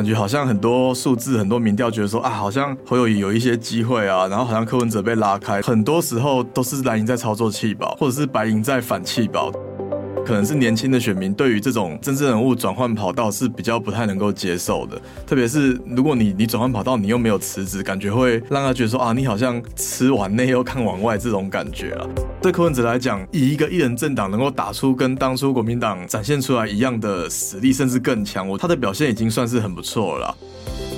感觉好像很多数字、很多民调觉得说啊，好像侯友谊有一些机会啊，然后好像柯文哲被拉开，很多时候都是蓝营在操作气保，或者是白银在反气保。可能是年轻的选民对于这种政治人物转换跑道是比较不太能够接受的，特别是如果你你转换跑道，你又没有辞职，感觉会让他觉得说啊，你好像吃碗内又看碗外这种感觉啊。对柯文哲来讲，以一个一人政党能够打出跟当初国民党展现出来一样的实力，甚至更强，我他的表现已经算是很不错了。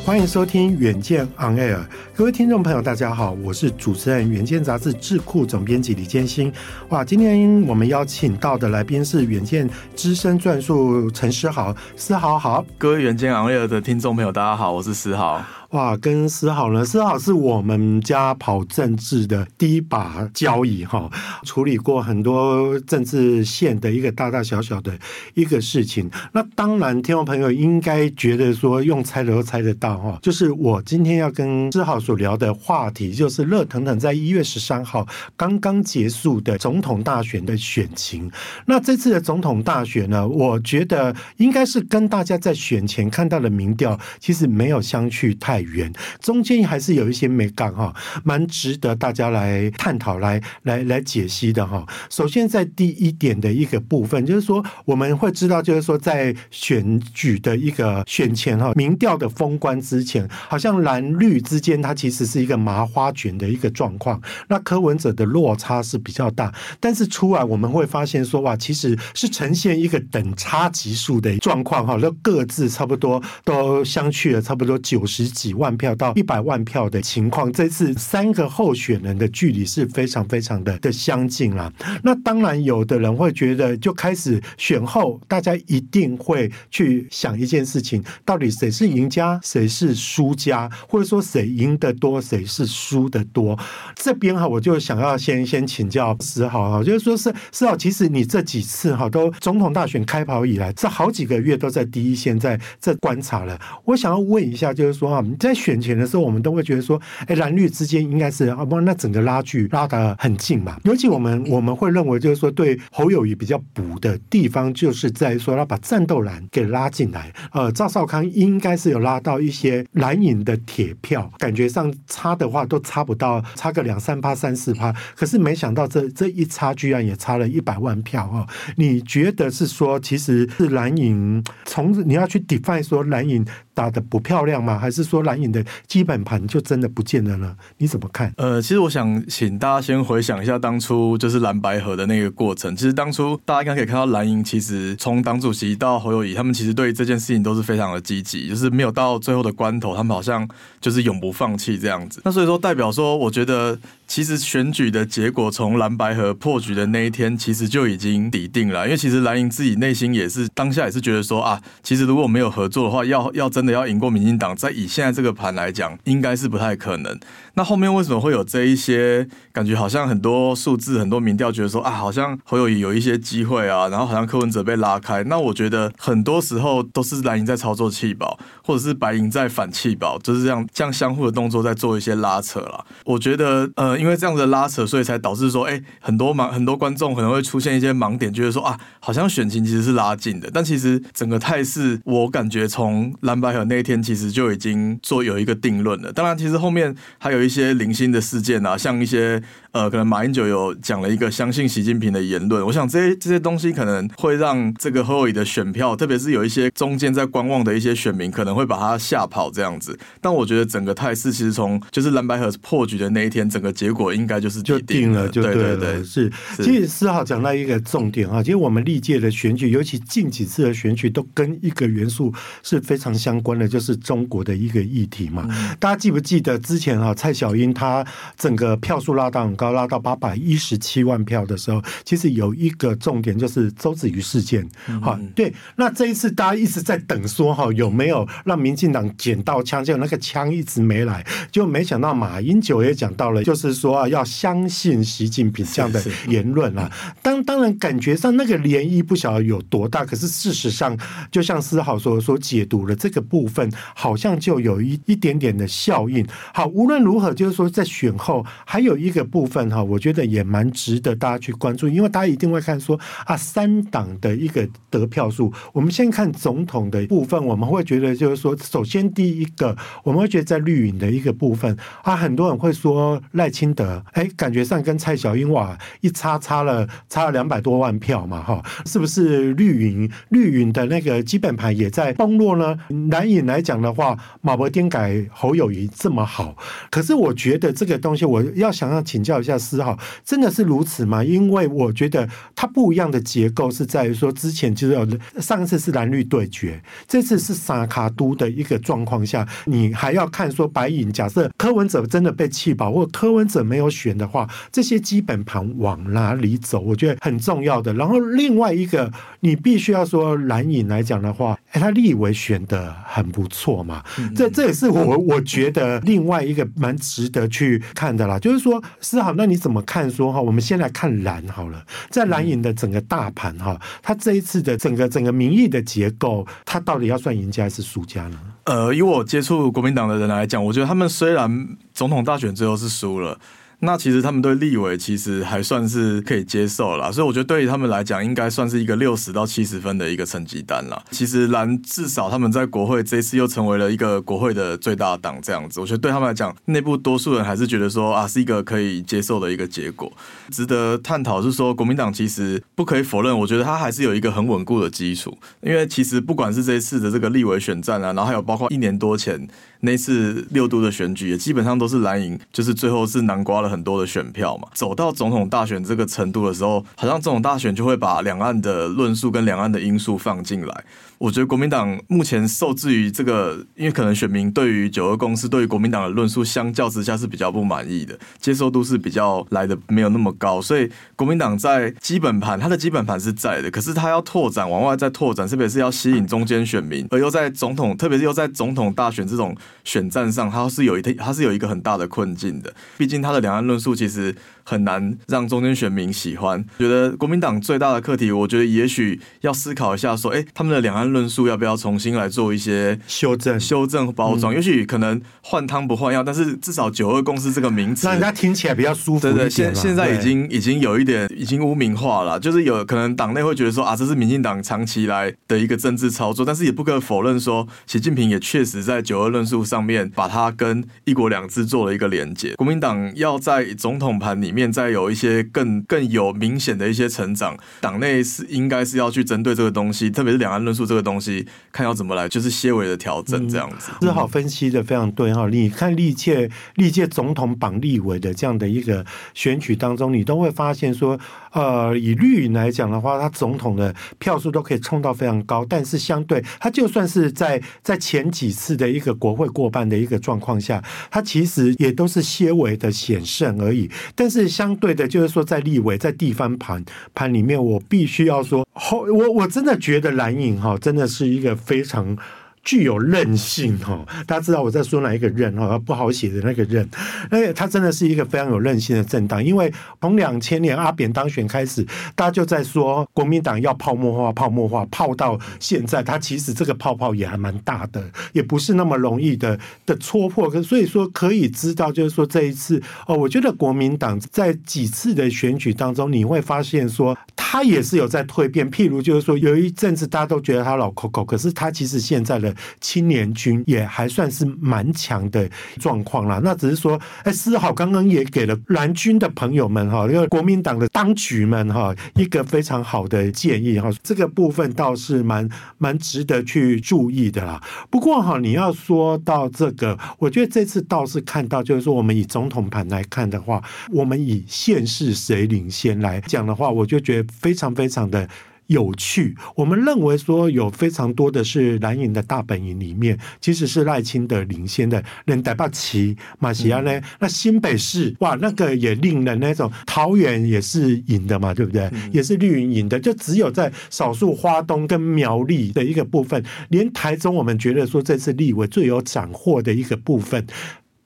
欢迎收听《远见 On Air》，各位听众朋友，大家好，我是主持人《远见》杂志智库总编辑李建新。哇，今天我们邀请到的来宾是《远见》资深撰述陈思豪，思豪好。各位《远见 On Air》的听众朋友，大家好，我是思豪。哇，跟思豪呢，思豪是我们家跑政治的第一把交椅哈，处理过很多政治线的一个大大小小的一个事情。那当然，听众朋友应该觉得说用猜的都猜得到哈，就是我今天要跟思豪所聊的话题，就是热腾腾在一月十三号刚刚结束的总统大选的选情。那这次的总统大选呢，我觉得应该是跟大家在选前看到的民调其实没有相去太语言，中间还是有一些美感哈，蛮值得大家来探讨、来来来解析的哈。首先，在第一点的一个部分，就是说我们会知道，就是说在选举的一个选前哈，民调的封关之前，好像蓝绿之间它其实是一个麻花卷的一个状况。那柯文哲的落差是比较大，但是出来我们会发现说哇，其实是呈现一个等差级数的状况哈，都各自差不多都相去了差不多九十几。万票到一百万票的情况，这次三个候选人的距离是非常非常的的相近啦。那当然，有的人会觉得，就开始选后，大家一定会去想一件事情：到底谁是赢家，谁是输家，或者说谁赢得多，谁是输得多？这边哈，我就想要先先请教思豪哈，就是说是思豪，其实你这几次哈都总统大选开跑以来，这好几个月都在第一线在这观察了。我想要问一下，就是说啊。在选前的时候，我们都会觉得说，哎，蓝绿之间应该是啊，不，那整个拉距拉得很近嘛。尤其我们我们会认为，就是说对侯友谊比较补的地方，就是在说他把战斗蓝给拉进来。呃，赵少康应该是有拉到一些蓝营的铁票，感觉上差的话都差不到，差个两三趴、三四趴。可是没想到这这一差，居然也差了一百万票哦。你觉得是说，其实是蓝营从你要去 define 说蓝营打的不漂亮吗？还是说蓝营的基本盘就真的不见了呢？你怎么看？呃，其实我想请大家先回想一下当初就是蓝白合的那个过程。其实当初大家应该可以看到，蓝营其实从党主席到侯友谊，他们其实对这件事情都是非常的积极，就是没有到最后的关头，他们好像就是永不放弃这样子。那所以说，代表说，我觉得。其实选举的结果从蓝白合破局的那一天，其实就已经底定了。因为其实蓝营自己内心也是当下也是觉得说啊，其实如果没有合作的话，要要真的要赢过民进党，在以现在这个盘来讲，应该是不太可能。那后面为什么会有这一些感觉？好像很多数字、很多民调觉得说啊，好像侯友宜有一些机会啊，然后好像柯文哲被拉开。那我觉得很多时候都是蓝营在操作弃保，或者是白银在反弃保，就是这样这样相互的动作在做一些拉扯了。我觉得呃。因为这样的拉扯，所以才导致说，哎，很多盲很多观众可能会出现一些盲点，觉得说啊，好像选情其实是拉近的，但其实整个态势，我感觉从蓝白合那一天其实就已经做有一个定论了。当然，其实后面还有一些零星的事件啊，像一些呃，可能马英九有讲了一个相信习近平的言论，我想这些这些东西可能会让这个侯友宜的选票，特别是有一些中间在观望的一些选民，可能会把他吓跑这样子。但我觉得整个态势其实从就是蓝白合破局的那一天，整个结果。应该就是就定了，就对了。对对对，是，其实四号讲到一个重点啊，其实我们历届的选举，尤其近几次的选举，都跟一个元素是非常相关的，就是中国的一个议题嘛。嗯、大家记不记得之前啊，蔡小英她整个票数拉到很高，拉到八百一十七万票的时候，其实有一个重点就是周子瑜事件。好、嗯，对，那这一次大家一直在等说哈，有没有让民进党捡到枪？结果那个枪一直没来，就没想到马英九也讲到了，就是。说啊，要相信习近平这样的言论啊，当当然感觉上那个涟漪不晓得有多大，可是事实上，就像思豪所所解读的这个部分，好像就有一一点点的效应。好，无论如何，就是说在选后还有一个部分。分哈，我觉得也蛮值得大家去关注，因为大家一定会看说啊，三党的一个得票数。我们先看总统的部分，我们会觉得就是说，首先第一个，我们会觉得在绿营的一个部分啊，很多人会说赖清德，哎，感觉上跟蔡小英哇一差差了差了两百多万票嘛，哈，是不是绿营绿营的那个基本盘也在崩落呢？蓝营来讲的话，马伯丁改侯友谊这么好，可是我觉得这个东西我要想要请教一下思豪，真的是如此吗？因为我觉得它不一样的结构是在于说，之前就是有上次是蓝绿对决，这次是萨卡都的一个状况下，你还要看说白银假设柯文哲真的被弃保，或柯文哲没有选的话，这些基本盘往哪里走？我觉得很重要的。然后另外一个，你必须要说蓝影来讲的话，哎，他立委选的很不错嘛，这这也是我我觉得另外一个蛮值得去看的啦。就是说，思豪，那你怎么看？说哈，我们先来看蓝好了，在蓝营的整个大盘哈，他这一次的整个整个民意的结构，他到底要算赢家还是输家呢？呃，以我接触国民党的人来讲，我觉得他们虽然总统大选最后是输了。那其实他们对立委其实还算是可以接受啦，所以我觉得对于他们来讲，应该算是一个六十到七十分的一个成绩单啦。其实蓝至少他们在国会这一次又成为了一个国会的最大党这样子，我觉得对他们来讲，内部多数人还是觉得说啊是一个可以接受的一个结果。值得探讨是说，国民党其实不可以否认，我觉得他还是有一个很稳固的基础，因为其实不管是这一次的这个立委选战啊，然后还有包括一年多前那次六都的选举，也基本上都是蓝营，就是最后是南瓜了很多的选票嘛。走到总统大选这个程度的时候，好像总统大选就会把两岸的论述跟两岸的因素放进来。我觉得国民党目前受制于这个，因为可能选民对于九二共识、对于国民党的论述相较之下是比较不满意的，接受度是比较来的没有那么高，所以国民党在基本盘，它的基本盘是在的，可是它要拓展，往外再拓展，特别是要吸引中间选民，而又在总统，特别是又在总统大选这种选战上，它是有一它是有一个很大的困境的，毕竟它的两岸论述其实。很难让中间选民喜欢。觉得国民党最大的课题，我觉得也许要思考一下，说，哎，他们的两岸论述要不要重新来做一些修正、修正、包装？也许可能换汤不换药，但是至少“九二共识”这个名词，让人家听起来比较舒服。对对，现现在已经已经有一点已经污名化了，就是有可能党内会觉得说啊，这是民进党长期来的一个政治操作，但是也不可否认说，习近平也确实在“九二论述”上面把它跟“一国两制”做了一个连接。国民党要在总统盘。里面再有一些更更有明显的一些成长，党内是应该是要去针对这个东西，特别是两岸论述这个东西，看要怎么来，就是些微的调整这样子。思、嗯、豪分析的非常对哈，你看历届历届总统绑立委的这样的一个选举当中，你都会发现说，呃，以绿营来讲的话，他总统的票数都可以冲到非常高，但是相对他就算是在 在前几次的一个国会过半的一个状况下，他其实也都是些微的险胜而已，但是。相对的，就是说，在立委在地方盘盘里面，我必须要说后，我我真的觉得蓝营哈，真的是一个非常。具有韧性哈，大家知道我在说哪一个韧哈，不好写的那个韧，那它真的是一个非常有韧性的政党。因为从两千年阿扁当选开始，大家就在说国民党要泡沫化、泡沫化，泡到现在，它其实这个泡泡也还蛮大的，也不是那么容易的的戳破。所以说可以知道，就是说这一次哦，我觉得国民党在几次的选举当中，你会发现说他也是有在蜕变。譬如就是说有一阵子大家都觉得他老 COCO，，可是他其实现在的。青年军也还算是蛮强的状况啦，那只是说，哎，思豪刚刚也给了蓝军的朋友们哈，因为国民党的当局们哈，一个非常好的建议哈，这个部分倒是蛮蛮值得去注意的啦。不过哈，你要说到这个，我觉得这次倒是看到，就是说我们以总统盘来看的话，我们以县市谁领先来讲的话，我就觉得非常非常的。有趣，我们认为说有非常多的是蓝营的大本营里面，其实是赖清德领先的。人台北旗马西亚呢？那新北市哇，那个也令人那种桃园也是赢的嘛，对不对？嗯、也是绿营赢的，就只有在少数花东跟苗栗的一个部分，连台中我们觉得说这次立委最有斩获的一个部分。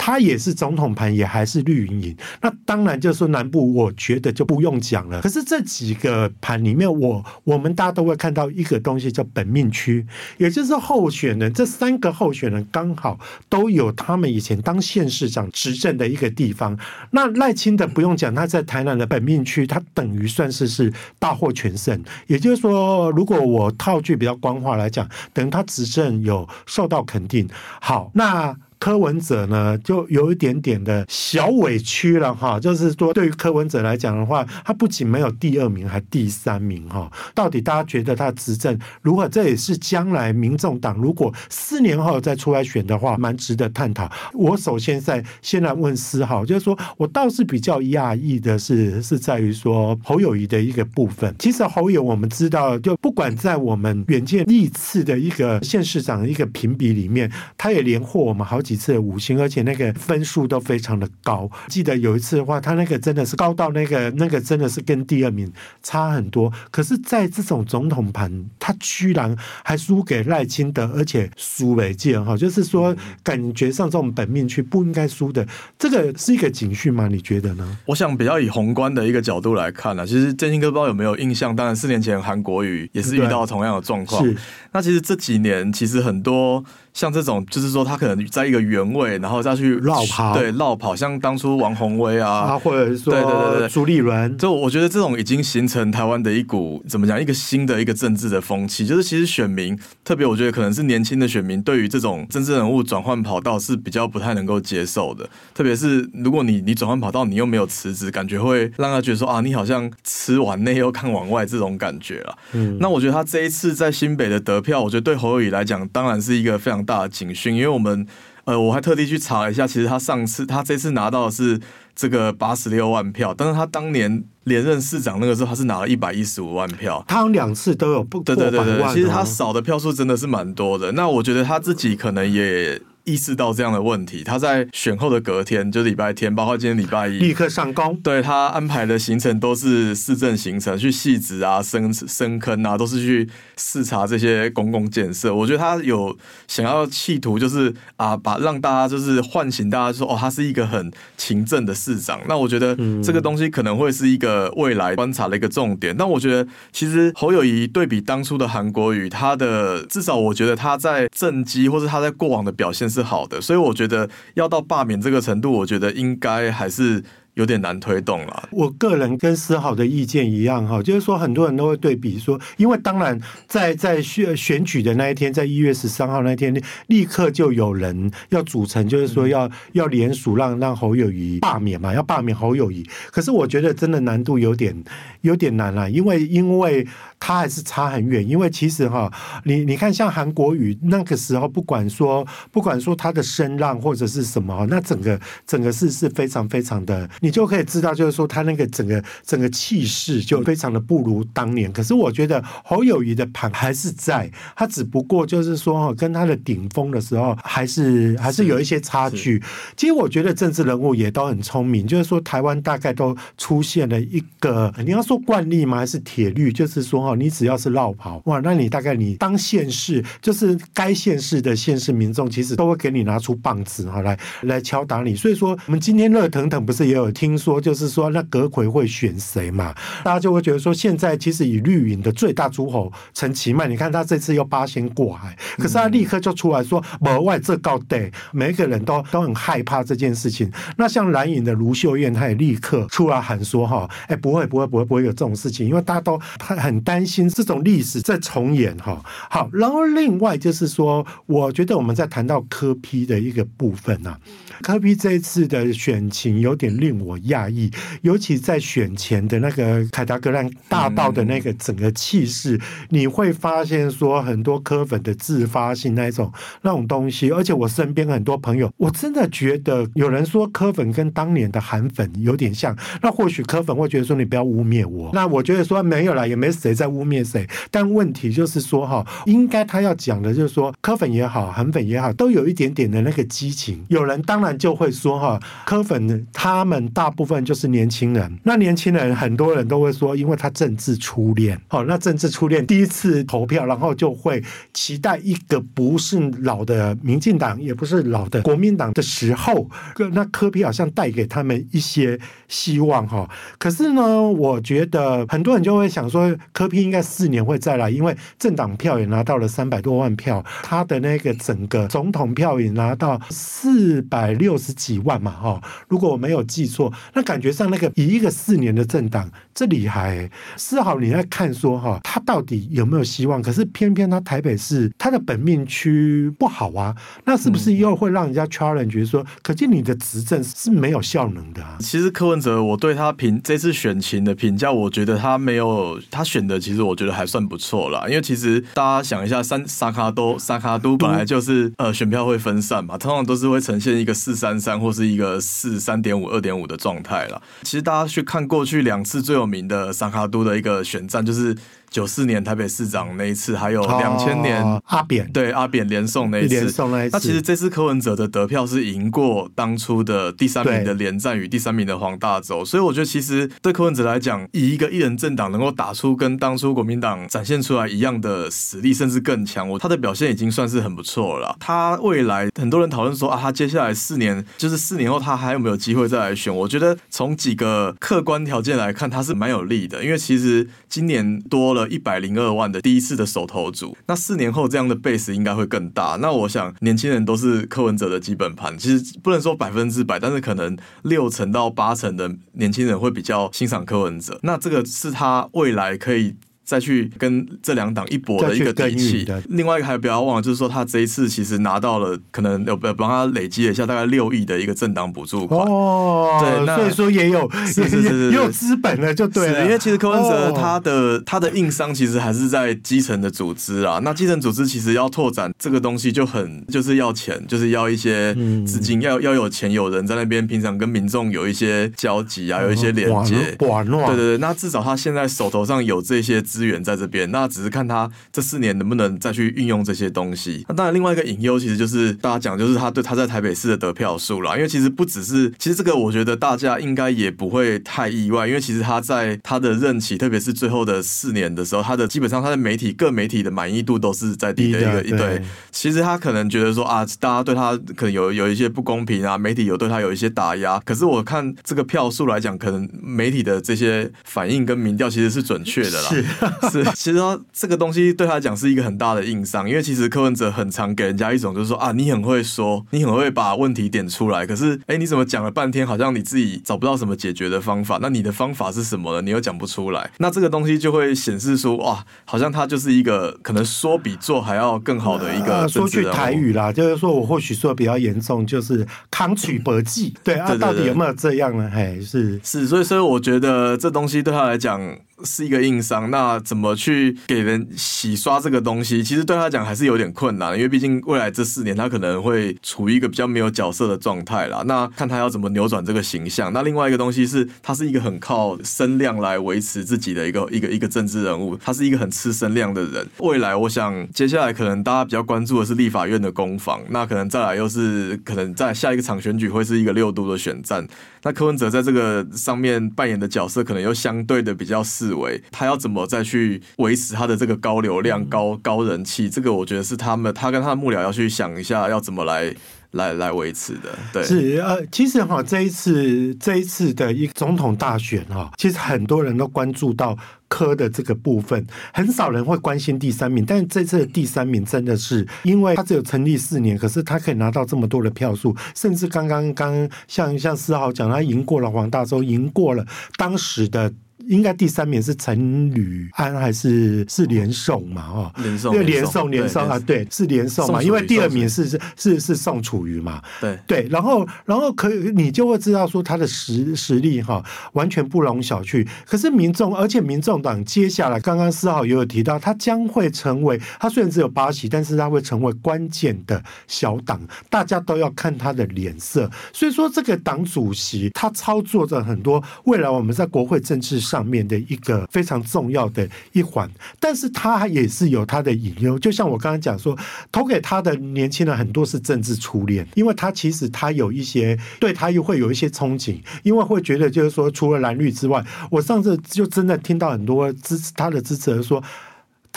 他也是总统盘，也还是绿营赢。那当然就是说南部，我觉得就不用讲了。可是这几个盘里面，我我们大家都会看到一个东西叫本命区，也就是候选人这三个候选人刚好都有他们以前当县市长执政的一个地方。那赖清德不用讲，他在台南的本命区，他等于算是是大获全胜。也就是说，如果我套句比较官话来讲，等他执政有受到肯定。好，那。柯文哲呢，就有一点点的小委屈了哈，就是说，对于柯文哲来讲的话，他不仅没有第二名，还第三名哈。到底大家觉得他执政如何？这也是将来民众党如果四年后再出来选的话，蛮值得探讨。我首先在先来问思浩，就是说我倒是比较讶异的是，是在于说侯友谊的一个部分。其实侯友我们知道，就不管在我们远见历次的一个县市长的一个评比里面，他也连获我们好几。次五星，而且那个分数都非常的高。记得有一次的话，他那个真的是高到那个那个真的是跟第二名差很多。可是，在这种总统盘，他居然还输给赖清德，而且输为贱哈，就是说感觉上这种本命区不应该输的，这个是一个警讯吗？你觉得呢？我想比较以宏观的一个角度来看呢、其实建兴哥不知道有没有印象？当然，四年前韩国瑜也是遇到同样的状况。是，那其实这几年其实很多。像这种，就是说他可能在一个原位，然后再去绕跑，对，绕跑。像当初王宏威啊，啊，或者说对对对对，朱立伦，就我觉得这种已经形成台湾的一股怎么讲，一个新的一个政治的风气。就是其实选民，特别我觉得可能是年轻的选民，对于这种政治人物转换跑道是比较不太能够接受的。特别是如果你你转换跑道，你又没有辞职，感觉会让他觉得说啊，你好像吃碗内又看碗外这种感觉了。嗯，那我觉得他这一次在新北的得票，我觉得对侯友宜来讲，当然是一个非常大的警讯，因为。我们，呃，我还特地去查了一下，其实他上次他这次拿到的是这个八十六万票，但是他当年连任市长那个时候，他是拿了一百一十五万票。他有两次都有不。对对对对，其实他少的票数真的是蛮多的。那我觉得他自己可能也。意识到这样的问题，他在选后的隔天，就是礼拜天，包括今天礼拜一，立刻上工。对，他安排的行程都是市政行程，去汐止啊、深深坑啊，都是去视察这些公共建设。我觉得他有想要企图，就是啊，把让大家就是唤醒大家说，说哦，他是一个很勤政的市长。那我觉得这个东西可能会是一个未来观察的一个重点。但我觉得其实侯友谊对比当初的韩国瑜，他的至少我觉得他在政绩或者他在过往的表现是好的，所以我觉得要到罢免这个程度，我觉得应该还是。有点难推动了。我个人跟思豪的意见一样哈，就是说很多人都会对比说，因为当然在在选选举的那一天，在一月十三号那天，立刻就有人要组成，就是说要要联署让让侯友谊罢免嘛，要罢免侯友谊。可是我觉得真的难度有点有点难了，因为因为他还是差很远。因为其实哈，你你看像韩国瑜那个时候，不管说不管说他的声浪或者是什么，那整个整个是是非常非常的。你就可以知道，就是说他那个整个整个气势就非常的不如当年。可是我觉得侯友谊的盘还是在，他只不过就是说跟他的顶峰的时候还是还是有一些差距。其实我觉得政治人物也都很聪明，就是说台湾大概都出现了一个你要说惯例吗？还是铁律？就是说哈，你只要是绕跑哇，那你大概你当县市就是该县市的县市民众，其实都会给你拿出棒子哈来来敲打你。所以说我们今天热腾腾不是也有。听说就是说，那阁揆会选谁嘛？大家就会觉得说，现在其实以绿营的最大诸侯陈其迈，你看他这次又八仙过海，可是他立刻就出来说，额外这告对，每一个人都都很害怕这件事情。那像蓝营的卢秀燕，他也立刻出来喊说，哈，哎，不会，不会，不会，不会有这种事情，因为大家都很很担心这种历史再重演，哈。好，然后另外就是说，我觉得我们在谈到柯 P 的一个部分呢、科比这一次的选情有点令我。讶异，尤其在选前的那个凯达格兰大道的那个整个气势，你会发现说很多科粉的自发性那种那种东西，而且我身边很多朋友，我真的觉得有人说科粉跟当年的韩粉有点像，那或许科粉会觉得说你不要污蔑我，那我觉得说没有啦，也没谁在污蔑谁，但问题就是说哈，应该他要讲的就是说科粉也好，韩粉也好，都有一点点的那个激情，有人当然就会说哈，柯粉他们。大部分就是年轻人。那年轻人很多人都会说，因为他政治初恋，好，那政治初恋第一次投票，然后就会期待一个不是老的民进党，也不是老的国民党的时候，那柯比好像带给他们一些希望哈。可是呢，我觉得很多人就会想说，柯比应该四年会再来，因为政党票也拿到了三百多万票，他的那个整个总统票也拿到四百六十几万嘛哈。如果我没有记错，那感觉上那个以一个四年的政党，这厉害。丝毫你在看说哈，他到底有没有希望？可是偏偏他台北市他的本命区不好啊，那是不是又会让人家 challenge 说，可见你的执政是没有效能的啊？其实柯文哲，我对他评这次选情的评价，我觉得他没有他选的，其实我觉得还算不错啦。因为其实大家想一下，三沙卡都沙卡都本来就是呃选票会分散嘛，通常都是会呈现一个四三三或是一个四三点五二点五的状态了。其实大家去看过去两次最有名的萨卡都的一个选战，就是。九四年台北市长那一次，还有两千年、哦、阿扁对阿扁连送那一次，那一次。那其实这次柯文哲的得票是赢过当初的第三名的连战与第三名的黄大洲，所以我觉得其实对柯文哲来讲，以一个一人政党能够打出跟当初国民党展现出来一样的实力，甚至更强，我他的表现已经算是很不错了。他未来很多人讨论说啊，他接下来四年就是四年后他还有没有机会再来选？我觉得从几个客观条件来看，他是蛮有利的，因为其实今年多了。一百零二万的第一次的手头组，那四年后这样的 base 应该会更大。那我想年轻人都是柯文哲的基本盘，其实不能说百分之百，但是可能六成到八成的年轻人会比较欣赏柯文哲。那这个是他未来可以。再去跟这两党一搏的一个底气。另外一个还不要忘了，就是说他这一次其实拿到了，可能有帮他累积了一下大概六亿的一个政党补助款。哦，对，所以说也有是是是也有资本了，就对了。因为其实柯文哲他的他的硬伤其实还是在基层的组织啊。那基层组织其实要拓展这个东西就很就是要钱，就是要一些资金，要要有钱有人在那边，平常跟民众有一些交集啊，有一些连接。对对对，那至少他现在手头上有这些。资源在这边，那只是看他这四年能不能再去运用这些东西。那当然，另外一个隐忧其实就是大家讲，就是他对他在台北市的得票数啦。因为其实不只是，其实这个我觉得大家应该也不会太意外，因为其实他在他的任期，特别是最后的四年的时候，他的基本上他的媒体各媒体的满意度都是在低的一个一对，其实他可能觉得说啊，大家对他可能有有一些不公平啊，媒体有对他有一些打压。可是我看这个票数来讲，可能媒体的这些反应跟民调其实是准确的啦。是，其实他这个东西对他来讲是一个很大的硬伤，因为其实柯文哲很常给人家一种就是说啊，你很会说，你很会把问题点出来，可是哎，你怎么讲了半天，好像你自己找不到什么解决的方法？那你的方法是什么呢？你又讲不出来，那这个东西就会显示说哇，好像他就是一个可能说比做还要更好的一个、呃。说句台语啦，就是说我或许说比较严重，就是扛取搏击。对啊，到底有没有这样呢？哎，是是，所以所以我觉得这东西对他来讲。是一个硬伤，那怎么去给人洗刷这个东西？其实对他讲还是有点困难，因为毕竟未来这四年他可能会处于一个比较没有角色的状态啦。那看他要怎么扭转这个形象。那另外一个东西是，他是一个很靠声量来维持自己的一个一个一个政治人物，他是一个很吃声量的人。未来我想接下来可能大家比较关注的是立法院的攻防，那可能再来又是可能在下一个场选举会是一个六度的选战。那柯文哲在这个上面扮演的角色，可能又相对的比较适式微。他要怎么再去维持他的这个高流量、高高人气？这个我觉得是他们，他跟他的幕僚要去想一下，要怎么来。来来维持的，对，是呃，其实哈，这一次这一次的一总统大选哈，其实很多人都关注到科的这个部分，很少人会关心第三名。但是这次的第三名真的是，因为他只有成立四年，可是他可以拿到这么多的票数，甚至刚刚刚像像思豪讲，他赢过了黄大洲，赢过了当时的。应该第三名是陈履安还是是连宋嘛？哦，连胜，因为连宋连宋啊，对，是连宋嘛。因为第二名是是是是宋楚瑜嘛。对对，然后然后可以你就会知道说他的实实力哈，完全不容小觑。可是民众，而且民众党接下来刚刚四号也有提到，他将会成为他虽然只有八席，但是他会成为关键的小党，大家都要看他的脸色。所以说，这个党主席他操作着很多未来我们在国会政治上。上面的一个非常重要的一环，但是他也是有他的隐忧。就像我刚刚讲说，投给他的年轻人很多是政治初恋，因为他其实他有一些对他又会有一些憧憬，因为会觉得就是说，除了蓝绿之外，我上次就真的听到很多支持他的支持人说。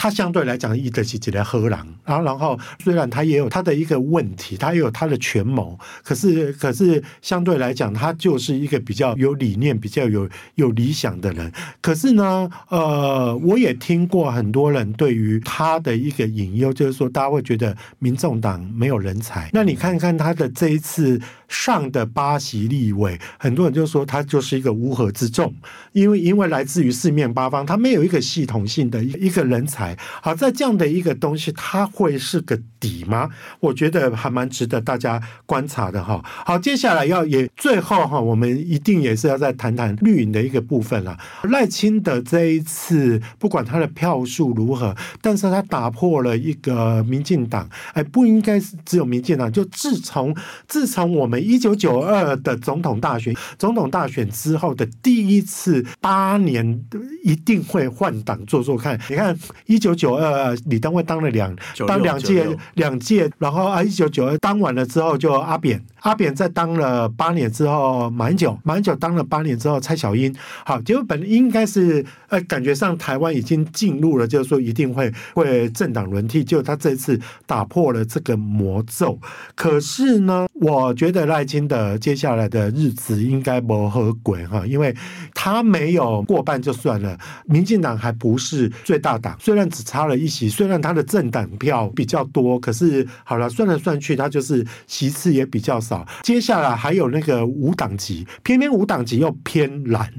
他相对来讲，一直是起来喝狼，然后，然后虽然他也有他的一个问题，他也有他的权谋，可是，可是相对来讲，他就是一个比较有理念、比较有有理想的人。可是呢，呃，我也听过很多人对于他的一个隐忧，就是说，大家会觉得民众党没有人才。那你看看他的这一次上的八席立委，很多人就说他就是一个乌合之众，因为因为来自于四面八方，他没有一个系统性的一个人才。好，在这样的一个东西，它会是个底吗？我觉得还蛮值得大家观察的哈。好，接下来要也最后哈，我们一定也是要再谈谈绿营的一个部分了。赖清德这一次不管他的票数如何，但是他打破了一个民进党，哎，不应该是只有民进党。就自从自从我们一九九二的总统大选，总统大选之后的第一次八年一定会换党做做看。你看一。一九九二，李登辉当了两当两届两届，然后啊，一九九二当完了之后，就阿扁阿扁在当了八年之后，马英九马英九当了八年之后，蔡小英好，结果本应该是呃，感觉上台湾已经进入了，就是说一定会会政党轮替，就他这次打破了这个魔咒。可是呢，我觉得赖清德接下来的日子应该不和轨哈，因为他没有过半就算了，民进党还不是最大党，虽然。只差了一席，虽然他的政党票比较多，可是好了，算来算去，他就是席次也比较少。接下来还有那个五党籍，偏偏五党籍又偏蓝，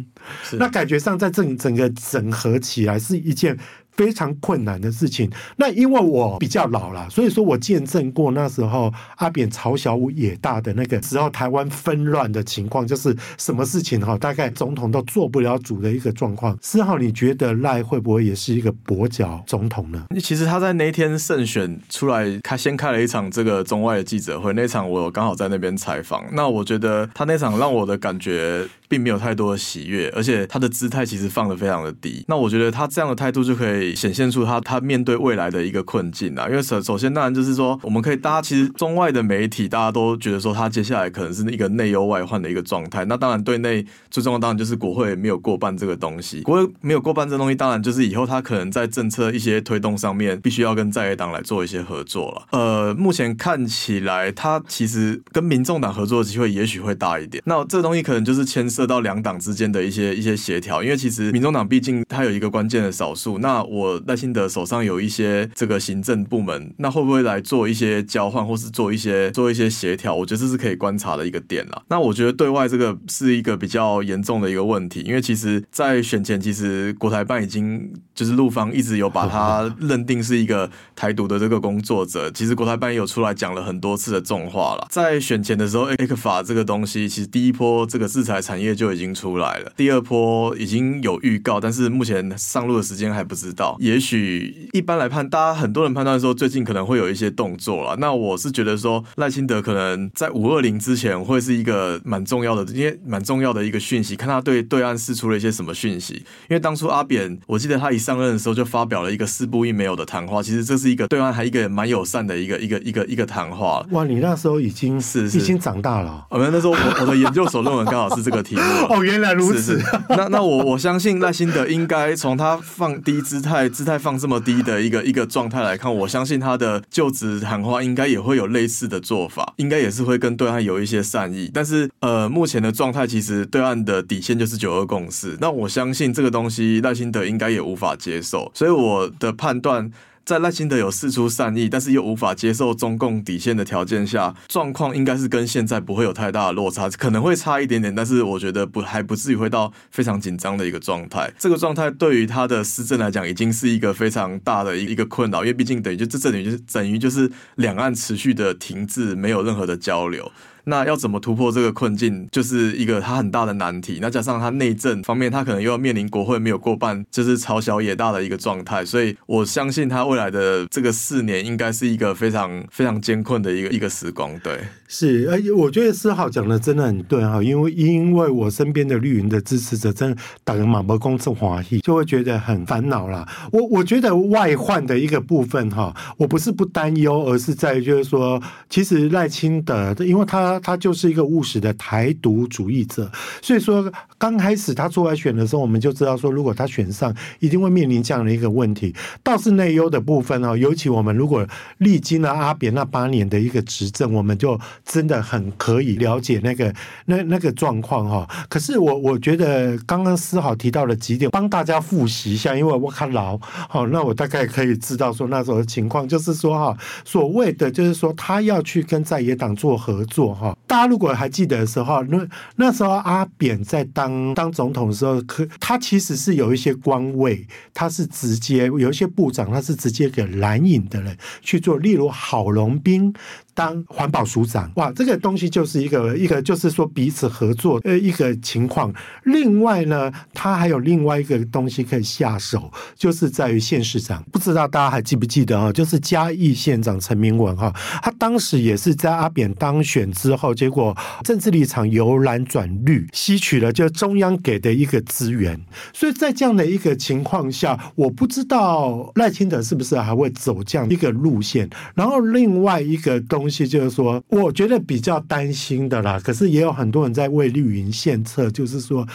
那感觉上在整整个整合起来是一件。非常困难的事情。那因为我比较老了，所以说我见证过那时候阿扁朝小五野大的那个时候，台湾纷乱的情况，就是什么事情哈，大概总统都做不了主的一个状况。思豪，你觉得赖会不会也是一个跛脚总统呢？其实他在那天胜选出来，他先开了一场这个中外的记者会，那场我刚好在那边采访。那我觉得他那场让我的感觉并没有太多的喜悦，而且他的姿态其实放得非常的低。那我觉得他这样的态度就可以。显现出他他面对未来的一个困境啊，因为首首先当然就是说，我们可以大家其实中外的媒体大家都觉得说他接下来可能是一个内忧外患的一个状态。那当然对内最重要当然就是国会没有过半这个东西，国会没有过半这东西，当然就是以后他可能在政策一些推动上面必须要跟在野党来做一些合作了。呃，目前看起来他其实跟民众党合作的机会也许会大一点。那这个东西可能就是牵涉到两党之间的一些一些协调，因为其实民众党毕竟它有一个关键的少数。那我赖清德手上有一些这个行政部门，那会不会来做一些交换，或是做一些做一些协调？我觉得这是可以观察的一个点啦。那我觉得对外这个是一个比较严重的一个问题，因为其实，在选前，其实国台办已经就是陆方一直有把他 认定是一个台独的这个工作者。其实国台办也有出来讲了很多次的重话了。在选前的时候，A 克法这个东西，其实第一波这个制裁产业就已经出来了，第二波已经有预告，但是目前上路的时间还不知道。也许一般来判，大家很多人判断说最近可能会有一些动作了。那我是觉得说赖清德可能在五二零之前会是一个蛮重要的，因为蛮重要的一个讯息，看他对对岸释出了一些什么讯息。因为当初阿扁，我记得他一上任的时候就发表了一个四不一没有的谈话，其实这是一个对岸还一个蛮友善的一个一个一个一个谈话。哇，你那时候已经是，是已经长大了。我们那时候我我的研究所论文刚好是这个题目。哦，原来如此。那那我我相信赖清德应该从他放低姿态，姿态放这么低的一个一个状态来看，我相信他的就职谈话应该也会有类似的做法，应该也是会跟对岸有一些善意。但是呃，目前的状态其实对岸的底线就是九二共识，那我相信这个东西赖清德应该也无法接受，所以我的判断。在赖清德有释出善意，但是又无法接受中共底线的条件下，状况应该是跟现在不会有太大的落差，可能会差一点点，但是我觉得不还不至于会到非常紧张的一个状态。这个状态对于他的施政来讲，已经是一个非常大的一个困扰，因为毕竟等于就这等于就是等于就是两岸持续的停滞，没有任何的交流。那要怎么突破这个困境，就是一个他很大的难题。那加上他内政方面，他可能又要面临国会没有过半，就是朝小野大的一个状态。所以我相信他未来的这个四年应该是一个非常非常艰困的一个一个时光。对，是，而且我觉得思浩讲的真的很对哈，因为因为我身边的绿营的支持者真的打个马博公正华裔，就会觉得很烦恼啦。我我觉得外患的一个部分哈，我不是不担忧，而是在于就是说，其实赖清德，因为他他就是一个务实的台独主义者，所以说刚开始他出来选的时候，我们就知道说，如果他选上，一定会面临这样的一个问题。倒是内忧的部分哈，尤其我们如果历经了阿扁那八年的一个执政，我们就真的很可以了解那个 那那个状况哈。可是我我觉得刚刚思豪提到了几点，帮大家复习一下，因为我看牢好，那我大概可以知道说那时候的情况，就是说哈，所谓的就是说他要去跟在野党做合作哈。大家如果还记得的时候，那那时候阿扁在当当总统的时候，可他其实是有一些官位，他是直接有一些部长，他是直接给蓝营的人去做，例如郝龙斌。当环保署长，哇，这个东西就是一个一个，就是说彼此合作呃一个情况。另外呢，他还有另外一个东西可以下手，就是在于县市长。不知道大家还记不记得啊？就是嘉义县长陈明文哈，他当时也是在阿扁当选之后，结果政治立场由蓝转绿，吸取了就中央给的一个资源。所以在这样的一个情况下，我不知道赖清德是不是还会走这样一个路线。然后另外一个东。东西就是说，我觉得比较担心的啦。可是也有很多人在为绿营献策，就是说，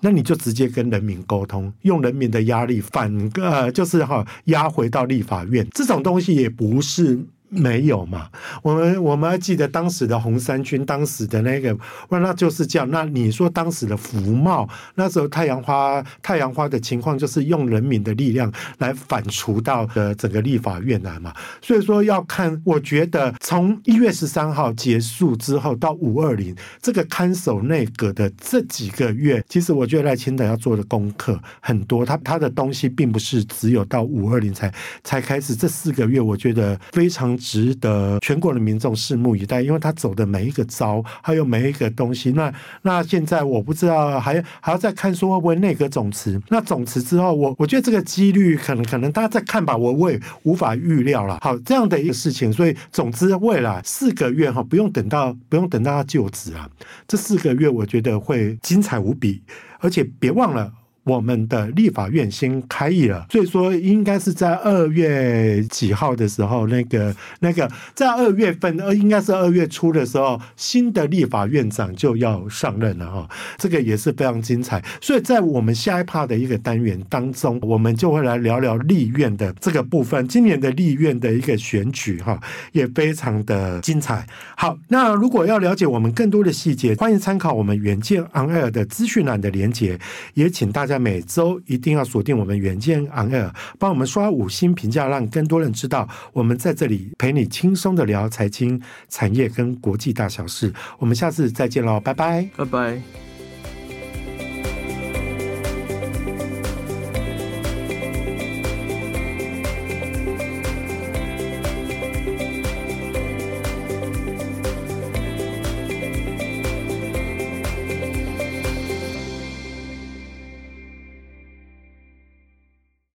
那你就直接跟人民沟通，用人民的压力反呃，就是哈压回到立法院，这种东西也不是。没有嘛？我们我们还记得当时的红三军，当时的那个，那就是这样。那你说当时的福茂，那时候太阳花太阳花的情况，就是用人民的力量来反刍到的整个立法院来嘛。所以说要看，我觉得从一月十三号结束之后到五二零这个看守内阁的这几个月，其实我觉得赖清德要做的功课很多，他他的东西并不是只有到五二零才才开始。这四个月，我觉得非常。值得全国的民众拭目以待，因为他走的每一个招，还有每一个东西。那那现在我不知道，还还要再看说会不会内阁总辞。那总辞之后，我我觉得这个几率可能可能大家再看吧，我我也无法预料了。好，这样的一个事情，所以总之未来四个月哈，不用等到不用等到他就职啊，这四个月我觉得会精彩无比，而且别忘了。我们的立法院先开议了，所以说应该是在二月几号的时候，那个那个在二月份，呃，应该是二月初的时候，新的立法院长就要上任了哈，这个也是非常精彩。所以在我们下一趴的一个单元当中，我们就会来聊聊立院的这个部分。今年的立院的一个选举哈，也非常的精彩。好，那如果要了解我们更多的细节，欢迎参考我们远见 On Air 的资讯栏的连接，也请大家。每周一定要锁定我们远见 On Air，帮我们刷五星评价，让更多人知道我们在这里陪你轻松的聊财经、产业跟国际大小事。我们下次再见喽，拜拜，拜拜。